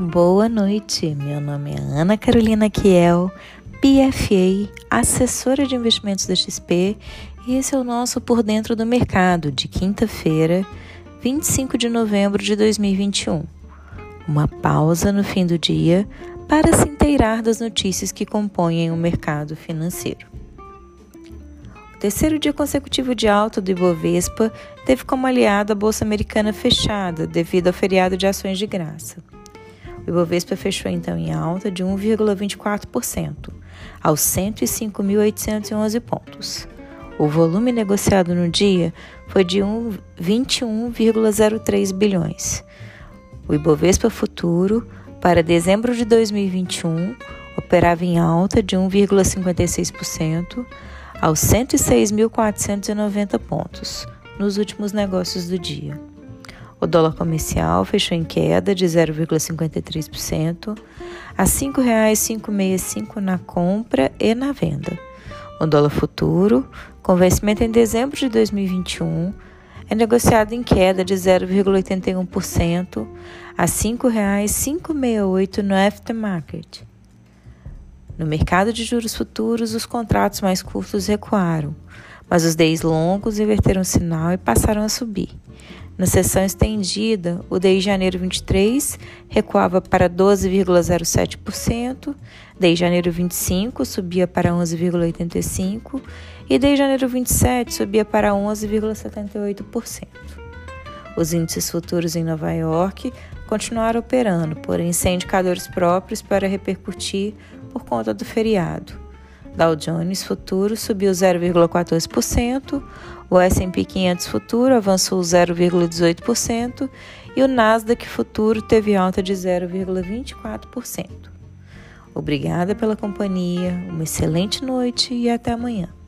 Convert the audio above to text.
Boa noite, meu nome é Ana Carolina Kiel, PFA, assessora de investimentos da XP, e esse é o nosso Por Dentro do Mercado de quinta-feira, 25 de novembro de 2021. Uma pausa no fim do dia para se inteirar das notícias que compõem o mercado financeiro. O terceiro dia consecutivo de alta do Ibovespa teve como aliado a Bolsa Americana fechada devido ao feriado de ações de graça. O Ibovespa fechou então em alta de 1,24%, aos 105.811 pontos. O volume negociado no dia foi de 21,03 bilhões. O Ibovespa Futuro, para dezembro de 2021, operava em alta de 1,56% aos 106.490 pontos nos últimos negócios do dia. O dólar comercial fechou em queda de 0,53% a R$ 5,565 na compra e na venda. O dólar futuro, com vencimento em dezembro de 2021, é negociado em queda de 0,81% a R$ 5,568 no aftermarket. No mercado de juros futuros, os contratos mais curtos recuaram, mas os DEIs longos inverteram o sinal e passaram a subir. Na sessão estendida, o DI janeiro 23 recuava para 12,07%, DI janeiro 25 subia para 11,85% e DI janeiro 27 subia para 11,78%. Os índices futuros em Nova York continuaram operando, porém sem indicadores próprios para repercutir por conta do feriado. Dow Jones Futuro subiu 0,14%, o S&P 500 Futuro avançou 0,18% e o Nasdaq Futuro teve alta de 0,24%. Obrigada pela companhia, uma excelente noite e até amanhã.